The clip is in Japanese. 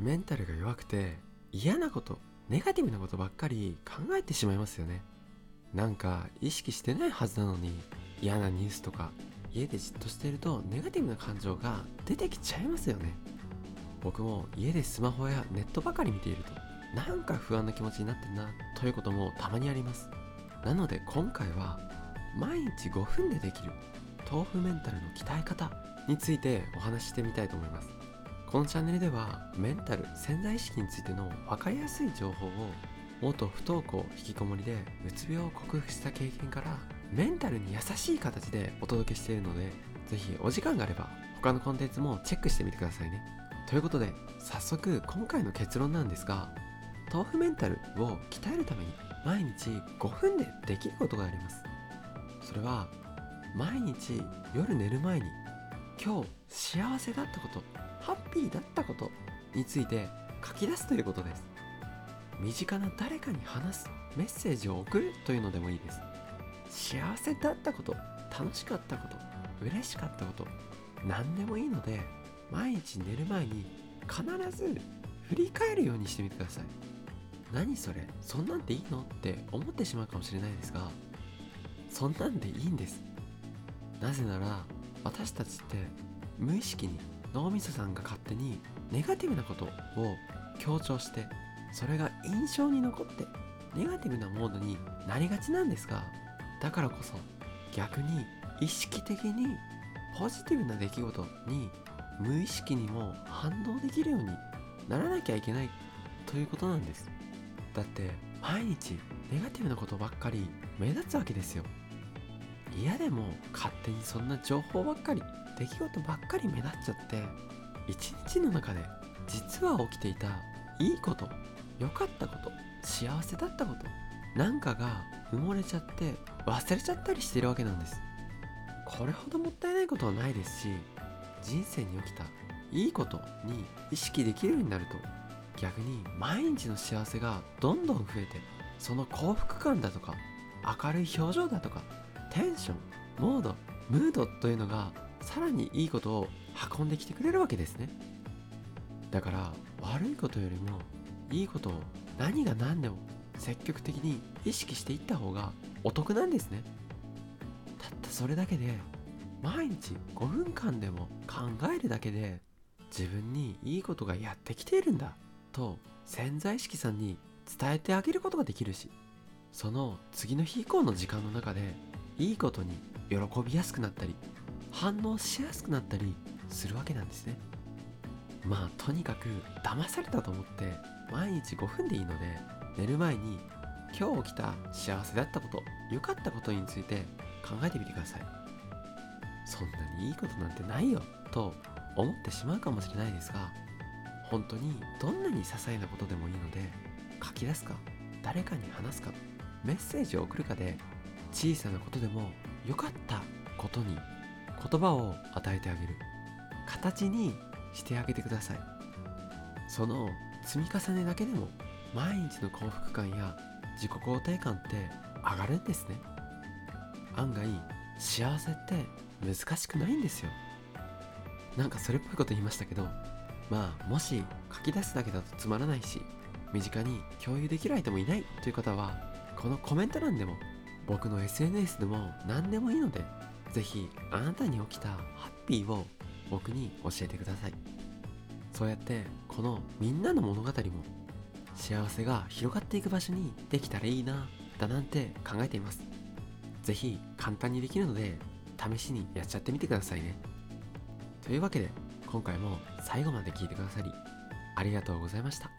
メンタルが弱くて嫌なことネガティブなことばっかり考えてしまいますよね。なんか意識してないはずなのに嫌なニュースとか家でじっとしているとネガティブな感情が出てきちゃいますよね。僕も家でスマホやネットばかり見ているとなんか不安な気持ちになってんなということもたまにあります。なので今回は毎日5分でできる豆腐メンタルの鍛え方についてお話ししてみたいと思います。このチャンネルではメンタル潜在意識についての分かりやすい情報を元不登校引きこもりでうつ病を克服した経験からメンタルに優しい形でお届けしているのでぜひお時間があれば他のコンテンツもチェックしてみてくださいね。ということで早速今回の結論なんですが豆腐メンタルを鍛えるために毎日5分でできることがあります。それは毎日夜寝る前に今日幸せだったことハッピーだったことについて書き出すということです。身近な誰かに話すメッセージを送るというのでもいいです。幸せだったこと楽しかったこと嬉しかったこと何でもいいので毎日寝る前に必ず振り返るようにしてみてください。何それそんなんでいいの？って思ってしまうかもしれないですがそんなんでいいんです。なぜなら私たちって無意識に脳みそさんが勝手にネガティブなことを強調してそれが印象に残ってネガティブなモードになりがちなんですがだからこそ逆に意識的にポジティブな出来事に無意識にも反応できるようにならなきゃいけないということなんです。だって毎日ネガティブなことばっかり目立つわけですよ。嫌でも勝手にそんな情報ばっかり出来事ばっかり目立っちゃって一日の中で実は起きていたいいこと良かったこと幸せだったことなんかが埋もれちゃって忘れちゃったりしてるわけなんです。これほどもったいないことはないですし人生に起きたいいことに意識できるようになると逆に毎日の幸せがどんどん増えてその幸福感だとか明るい表情だとかテンションモードムードというのがさらにいいことを運んできてくれるわけですね。だから悪いことよりもいいことを何が何でも積極的に意識していった方がお得なんですね。たったそれだけで毎日5分間でも考えるだけで自分にいいことがやってきているんだと潜在意識さんに伝えてあげることができるしその次の日以降の時間の中でいいことに喜びやすくなったり反応しやすくなったりするわけなんですね。まあとにかく騙されたと思って毎日5分でいいので寝る前に今日起きた幸せだったこと良かったことについて考えてみてください。そんなにいいことなんてないよと思ってしまうかもしれないですが本当にどんなに些細なことでもいいので書き出すか誰かに話すかメッセージを送るかで小さなことでも良かったことに言葉を与えてあげる形にしてあげてください。その積み重ねだけでも毎日の幸福感や自己肯定感って上がるんですね。案外幸せって難しくないんですよ。なんかそれっぽいこと言いましたけどまあもし書き出すだけだとつまらないし身近に共有できる相手もいないという方はこのコメント欄でも僕の SNS でも何でもいいのでぜひあなたに起きたハッピーを僕に教えてください。そうやってこのみんなの物語も幸せが広がっていく場所にできたらいいなだなんて考えています。ぜひ簡単にできるので試しにやっちゃってみてくださいね。というわけで今回も最後まで聞いてくださりありがとうございました。